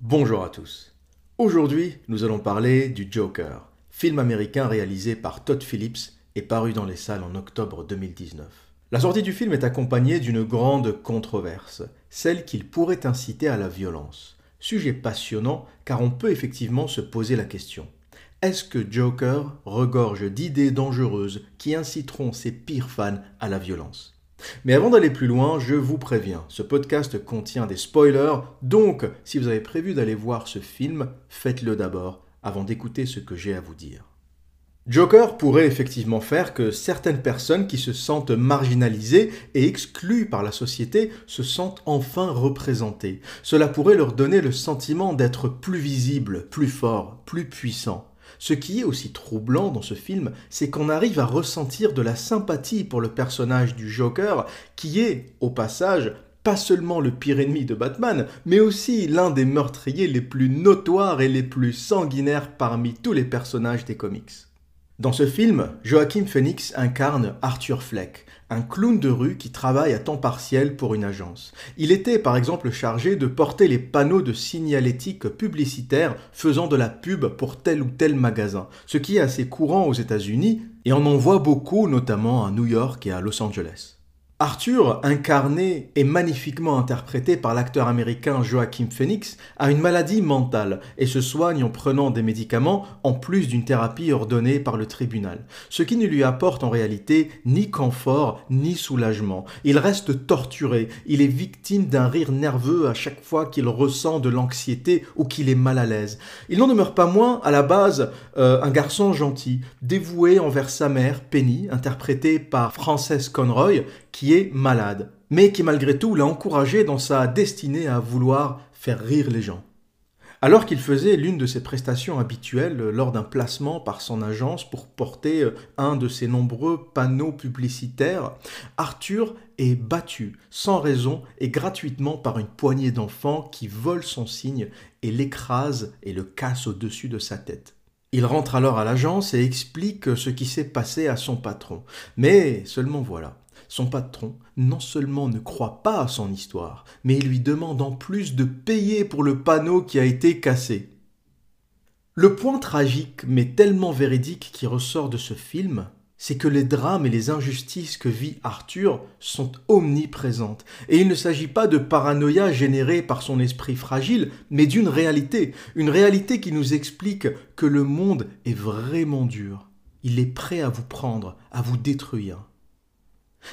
Bonjour à tous. Aujourd'hui, nous allons parler du Joker, film américain réalisé par Todd Phillips et paru dans les salles en octobre 2019. La sortie du film est accompagnée d'une grande controverse, celle qu'il pourrait inciter à la violence. Sujet passionnant car on peut effectivement se poser la question. Est-ce que Joker regorge d'idées dangereuses qui inciteront ses pires fans à la violence? Mais avant d'aller plus loin, je vous préviens, ce podcast contient des spoilers, donc si vous avez prévu d'aller voir ce film, faites-le d'abord avant d'écouter ce que j'ai à vous dire. Joker pourrait effectivement faire que certaines personnes qui se sentent marginalisées et exclues par la société se sentent enfin représentées. Cela pourrait leur donner le sentiment d'être plus visibles, plus forts, plus puissants. Ce qui est aussi troublant dans ce film, c'est qu'on arrive à ressentir de la sympathie pour le personnage du Joker, qui est, au passage, pas seulement le pire ennemi de Batman, mais aussi l'un des meurtriers les plus notoires et les plus sanguinaires parmi tous les personnages des comics. Dans ce film, Joachim Phoenix incarne Arthur Fleck, un clown de rue qui travaille à temps partiel pour une agence. Il était par exemple chargé de porter les panneaux de signalétique publicitaire faisant de la pub pour tel ou tel magasin, ce qui est assez courant aux États-Unis et on en voit beaucoup notamment à New York et à Los Angeles. Arthur, incarné et magnifiquement interprété par l'acteur américain Joachim Phoenix, a une maladie mentale et se soigne en prenant des médicaments en plus d'une thérapie ordonnée par le tribunal, ce qui ne lui apporte en réalité ni confort ni soulagement. Il reste torturé, il est victime d'un rire nerveux à chaque fois qu'il ressent de l'anxiété ou qu'il est mal à l'aise. Il n'en demeure pas moins, à la base, euh, un garçon gentil, dévoué envers sa mère, Penny, interprétée par Frances Conroy, qui est malade, mais qui malgré tout l'a encouragé dans sa destinée à vouloir faire rire les gens. Alors qu'il faisait l'une de ses prestations habituelles lors d'un placement par son agence pour porter un de ses nombreux panneaux publicitaires, Arthur est battu sans raison et gratuitement par une poignée d'enfants qui volent son signe et l'écrase et le casse au-dessus de sa tête. Il rentre alors à l'agence et explique ce qui s'est passé à son patron. Mais seulement voilà. Son patron non seulement ne croit pas à son histoire, mais il lui demande en plus de payer pour le panneau qui a été cassé. Le point tragique, mais tellement véridique qui ressort de ce film, c'est que les drames et les injustices que vit Arthur sont omniprésentes. Et il ne s'agit pas de paranoïa générée par son esprit fragile, mais d'une réalité, une réalité qui nous explique que le monde est vraiment dur. Il est prêt à vous prendre, à vous détruire.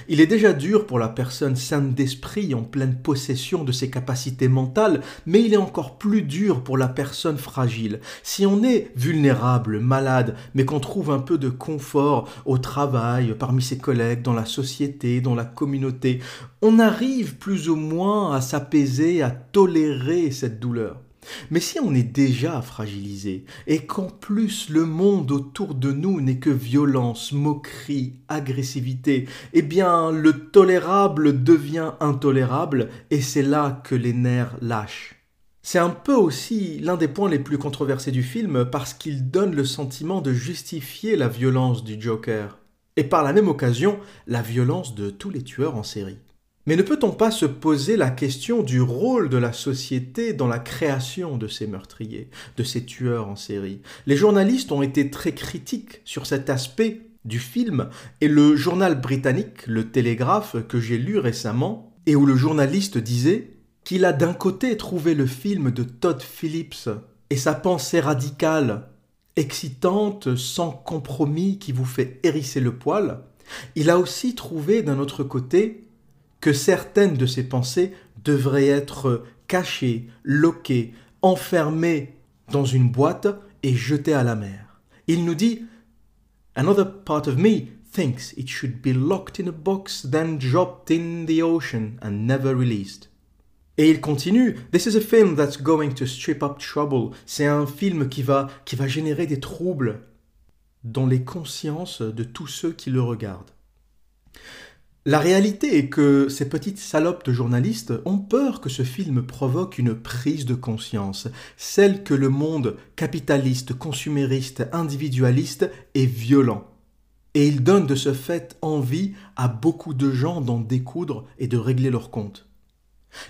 Il est déjà dur pour la personne sainte d'esprit en pleine possession de ses capacités mentales, mais il est encore plus dur pour la personne fragile. Si on est vulnérable, malade, mais qu'on trouve un peu de confort au travail, parmi ses collègues, dans la société, dans la communauté, on arrive plus ou moins à s'apaiser, à tolérer cette douleur. Mais si on est déjà fragilisé, et qu'en plus le monde autour de nous n'est que violence, moquerie, agressivité, eh bien le tolérable devient intolérable, et c'est là que les nerfs lâchent. C'est un peu aussi l'un des points les plus controversés du film parce qu'il donne le sentiment de justifier la violence du Joker, et par la même occasion la violence de tous les tueurs en série. Mais ne peut-on pas se poser la question du rôle de la société dans la création de ces meurtriers, de ces tueurs en série? Les journalistes ont été très critiques sur cet aspect du film, et le journal britannique, le Télégraphe, que j'ai lu récemment, et où le journaliste disait qu'il a d'un côté trouvé le film de Todd Phillips et sa pensée radicale, excitante, sans compromis, qui vous fait hérisser le poil, il a aussi trouvé d'un autre côté que certaines de ses pensées devraient être cachées, loquées, enfermées dans une boîte et jetées à la mer. Il nous dit Another part of me thinks it should be locked in a box, then dropped in the ocean and never released. Et il continue, This is a film that's going to strip up trouble. C'est un film qui va, qui va générer des troubles dans les consciences de tous ceux qui le regardent. La réalité est que ces petites salopes de journalistes ont peur que ce film provoque une prise de conscience, celle que le monde capitaliste, consumériste, individualiste est violent. Et ils donnent de ce fait envie à beaucoup de gens d'en découdre et de régler leurs comptes.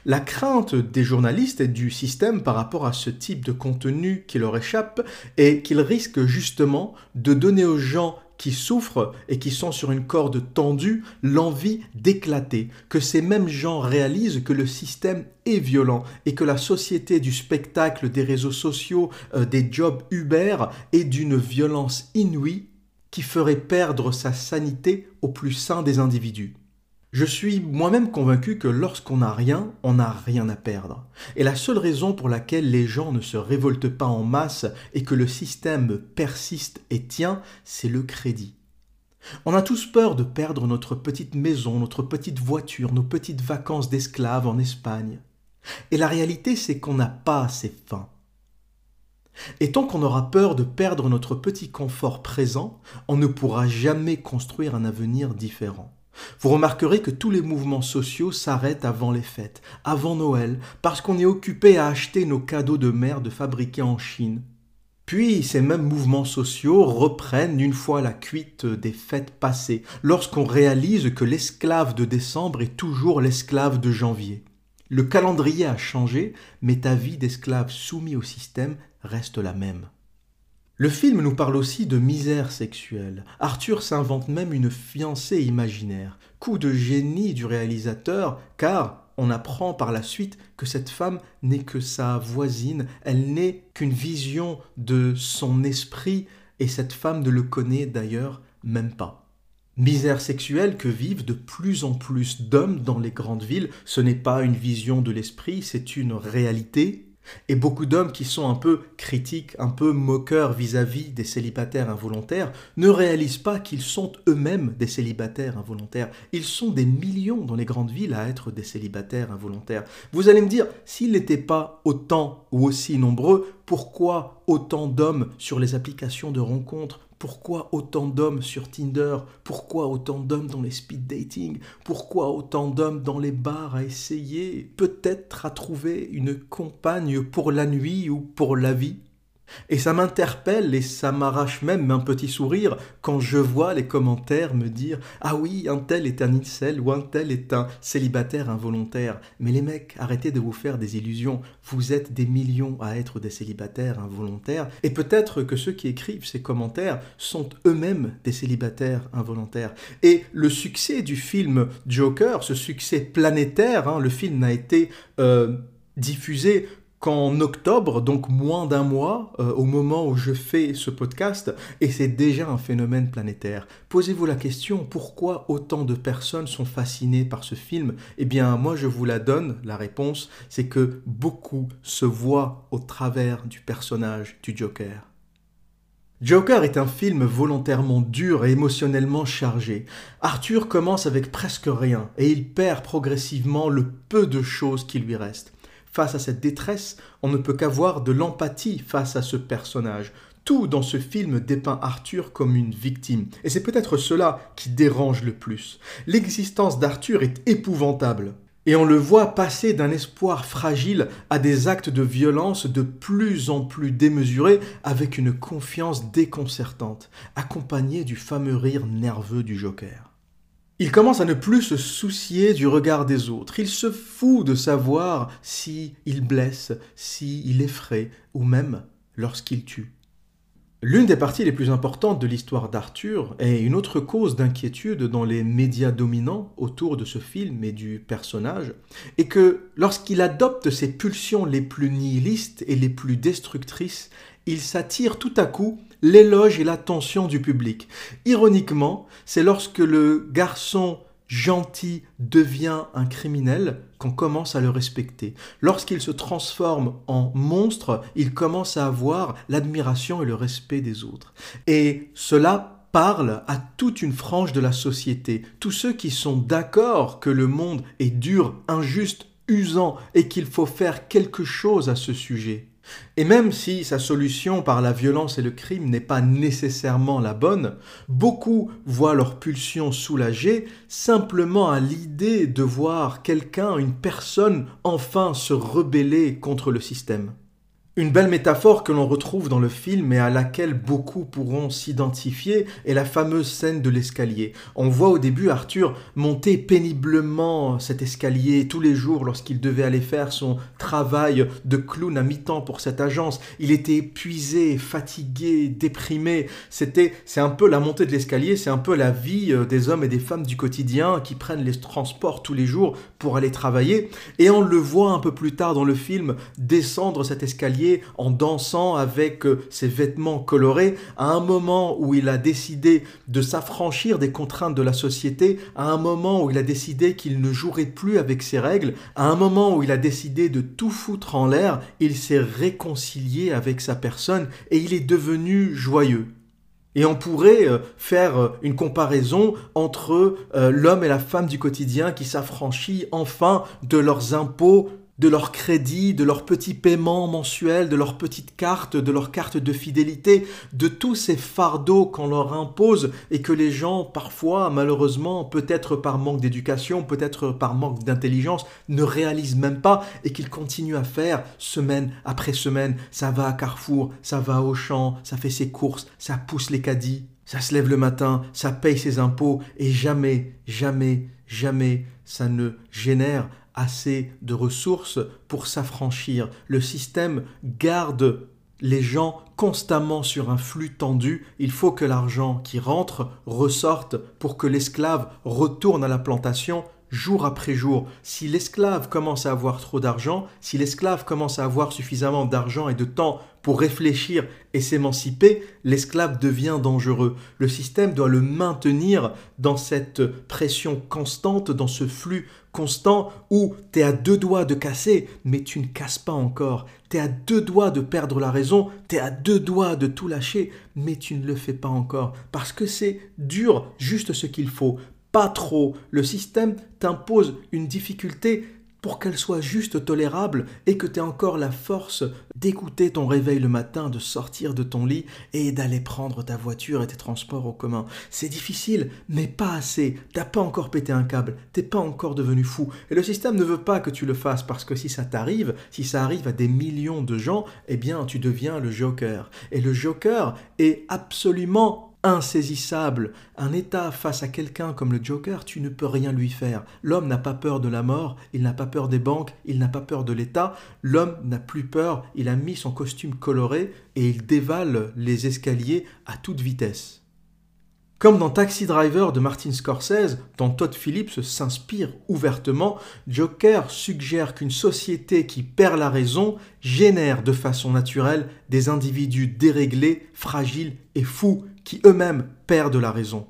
La crainte des journalistes et du système par rapport à ce type de contenu qui leur échappe est qu'ils risquent justement de donner aux gens qui souffrent et qui sont sur une corde tendue l'envie d'éclater, que ces mêmes gens réalisent que le système est violent et que la société du spectacle, des réseaux sociaux, euh, des jobs Uber est d'une violence inouïe qui ferait perdre sa sanité au plus sain des individus. Je suis moi-même convaincu que lorsqu'on n'a rien, on n'a rien à perdre. Et la seule raison pour laquelle les gens ne se révoltent pas en masse et que le système persiste et tient, c'est le crédit. On a tous peur de perdre notre petite maison, notre petite voiture, nos petites vacances d'esclaves en Espagne. Et la réalité, c'est qu'on n'a pas assez faim. Et tant qu'on aura peur de perdre notre petit confort présent, on ne pourra jamais construire un avenir différent. Vous remarquerez que tous les mouvements sociaux s'arrêtent avant les fêtes, avant Noël, parce qu'on est occupé à acheter nos cadeaux de merde fabriqués en Chine. Puis ces mêmes mouvements sociaux reprennent une fois la cuite des fêtes passées, lorsqu'on réalise que l'esclave de décembre est toujours l'esclave de janvier. Le calendrier a changé, mais ta vie d'esclave soumis au système reste la même. Le film nous parle aussi de misère sexuelle. Arthur s'invente même une fiancée imaginaire. Coup de génie du réalisateur, car on apprend par la suite que cette femme n'est que sa voisine, elle n'est qu'une vision de son esprit, et cette femme ne le connaît d'ailleurs même pas. Misère sexuelle que vivent de plus en plus d'hommes dans les grandes villes, ce n'est pas une vision de l'esprit, c'est une réalité, et beaucoup d'hommes qui sont un peu critiques, un peu moqueurs vis-à-vis des célibataires involontaires, ne réalisent pas qu'ils sont eux-mêmes des célibataires involontaires. Ils sont des millions dans les grandes villes à être des célibataires involontaires. Vous allez me dire, s'ils n'étaient pas autant ou aussi nombreux, pourquoi autant d'hommes sur les applications de rencontres pourquoi autant d'hommes sur Tinder? Pourquoi autant d'hommes dans les speed dating? Pourquoi autant d'hommes dans les bars à essayer? Peut-être à trouver une compagne pour la nuit ou pour la vie? Et ça m'interpelle et ça m'arrache même un petit sourire quand je vois les commentaires me dire Ah oui, un tel est un incel ou un tel est un célibataire involontaire. Mais les mecs, arrêtez de vous faire des illusions. Vous êtes des millions à être des célibataires involontaires. Et peut-être que ceux qui écrivent ces commentaires sont eux-mêmes des célibataires involontaires. Et le succès du film Joker, ce succès planétaire, hein, le film n'a été euh, diffusé qu'en octobre, donc moins d'un mois, euh, au moment où je fais ce podcast, et c'est déjà un phénomène planétaire. Posez-vous la question, pourquoi autant de personnes sont fascinées par ce film? Eh bien, moi je vous la donne, la réponse, c'est que beaucoup se voient au travers du personnage du Joker. Joker est un film volontairement dur et émotionnellement chargé. Arthur commence avec presque rien et il perd progressivement le peu de choses qui lui restent. Face à cette détresse, on ne peut qu'avoir de l'empathie face à ce personnage. Tout dans ce film dépeint Arthur comme une victime, et c'est peut-être cela qui dérange le plus. L'existence d'Arthur est épouvantable, et on le voit passer d'un espoir fragile à des actes de violence de plus en plus démesurés avec une confiance déconcertante, accompagnée du fameux rire nerveux du Joker. Il commence à ne plus se soucier du regard des autres. Il se fout de savoir si il blesse, si effraie, ou même lorsqu'il tue. L'une des parties les plus importantes de l'histoire d'Arthur est une autre cause d'inquiétude dans les médias dominants autour de ce film et du personnage, et que lorsqu'il adopte ses pulsions les plus nihilistes et les plus destructrices, il s'attire tout à coup l'éloge et l'attention du public. Ironiquement, c'est lorsque le garçon gentil devient un criminel qu'on commence à le respecter. Lorsqu'il se transforme en monstre, il commence à avoir l'admiration et le respect des autres. Et cela parle à toute une frange de la société. Tous ceux qui sont d'accord que le monde est dur, injuste, usant et qu'il faut faire quelque chose à ce sujet. Et même si sa solution par la violence et le crime n'est pas nécessairement la bonne, beaucoup voient leur pulsion soulagée simplement à l'idée de voir quelqu'un, une personne, enfin se rebeller contre le système. Une belle métaphore que l'on retrouve dans le film et à laquelle beaucoup pourront s'identifier est la fameuse scène de l'escalier. On voit au début Arthur monter péniblement cet escalier tous les jours lorsqu'il devait aller faire son travail de clown à mi-temps pour cette agence. Il était épuisé, fatigué, déprimé. C'était, c'est un peu la montée de l'escalier, c'est un peu la vie euh, des hommes et des femmes du quotidien qui prennent les transports tous les jours pour aller travailler. Et on le voit un peu plus tard dans le film descendre cet escalier en dansant avec euh, ses vêtements colorés, à un moment où il a décidé de s'affranchir des contraintes de la société, à un moment où il a décidé qu'il ne jouerait plus avec ses règles, à un moment où il a décidé de tout foutre en l'air, il s'est réconcilié avec sa personne et il est devenu joyeux. Et on pourrait euh, faire euh, une comparaison entre l'homme et la femme du quotidien qui s'affranchit enfin de leurs impôts de leur crédit, de leurs petits paiements mensuels, de leurs petites cartes, de leurs cartes de fidélité, de tous ces fardeaux qu'on leur impose et que les gens, parfois, malheureusement, peut-être par manque d'éducation, peut-être par manque d'intelligence, ne réalisent même pas et qu'ils continuent à faire semaine après semaine. Ça va à Carrefour, ça va au champ, ça fait ses courses, ça pousse les caddies, ça se lève le matin, ça paye ses impôts et jamais, jamais, jamais ça ne génère assez de ressources pour s'affranchir. Le système garde les gens constamment sur un flux tendu. Il faut que l'argent qui rentre ressorte pour que l'esclave retourne à la plantation jour après jour. Si l'esclave commence à avoir trop d'argent, si l'esclave commence à avoir suffisamment d'argent et de temps pour réfléchir et s'émanciper, l'esclave devient dangereux. Le système doit le maintenir dans cette pression constante, dans ce flux constant où tu es à deux doigts de casser, mais tu ne casses pas encore. Tu es à deux doigts de perdre la raison, tu es à deux doigts de tout lâcher, mais tu ne le fais pas encore. Parce que c'est dur, juste ce qu'il faut. Pas trop. Le système t'impose une difficulté pour qu'elle soit juste tolérable et que tu aies encore la force d'écouter ton réveil le matin, de sortir de ton lit et d'aller prendre ta voiture et tes transports en commun. C'est difficile, mais pas assez. T'as pas encore pété un câble, t'es pas encore devenu fou. Et le système ne veut pas que tu le fasses parce que si ça t'arrive, si ça arrive à des millions de gens, eh bien tu deviens le joker. Et le joker est absolument insaisissable. Un état face à quelqu'un comme le Joker, tu ne peux rien lui faire. L'homme n'a pas peur de la mort, il n'a pas peur des banques, il n'a pas peur de l'État. L'homme n'a plus peur, il a mis son costume coloré et il dévale les escaliers à toute vitesse. Comme dans Taxi Driver de Martin Scorsese, dont Todd Phillips s'inspire ouvertement, Joker suggère qu'une société qui perd la raison génère de façon naturelle des individus déréglés, fragiles et fous qui eux-mêmes perdent la raison.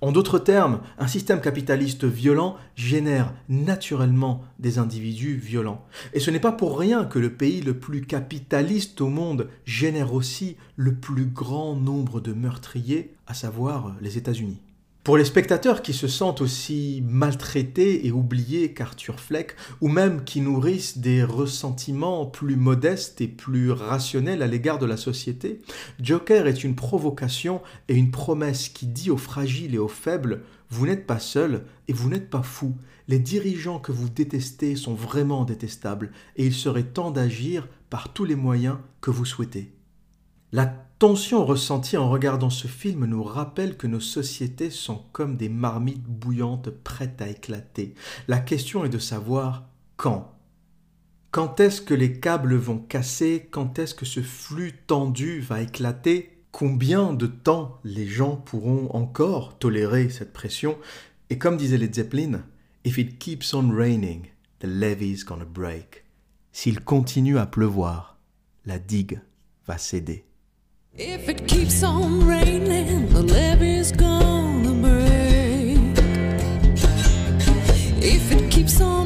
En d'autres termes, un système capitaliste violent génère naturellement des individus violents. Et ce n'est pas pour rien que le pays le plus capitaliste au monde génère aussi le plus grand nombre de meurtriers, à savoir les États-Unis. Pour les spectateurs qui se sentent aussi maltraités et oubliés qu'Arthur Fleck, ou même qui nourrissent des ressentiments plus modestes et plus rationnels à l'égard de la société, Joker est une provocation et une promesse qui dit aux fragiles et aux faibles Vous n'êtes pas seul et vous n'êtes pas fou. Les dirigeants que vous détestez sont vraiment détestables et il serait temps d'agir par tous les moyens que vous souhaitez. Tension ressentie en regardant ce film nous rappelle que nos sociétés sont comme des marmites bouillantes prêtes à éclater. La question est de savoir quand. Quand est-ce que les câbles vont casser? Quand est-ce que ce flux tendu va éclater? Combien de temps les gens pourront encore tolérer cette pression? Et comme disait les Zeppelin, If it keeps on raining, the levee's gonna break. S'il continue à pleuvoir, la digue va céder. If it keeps on raining, the levee's gonna break. If it keeps on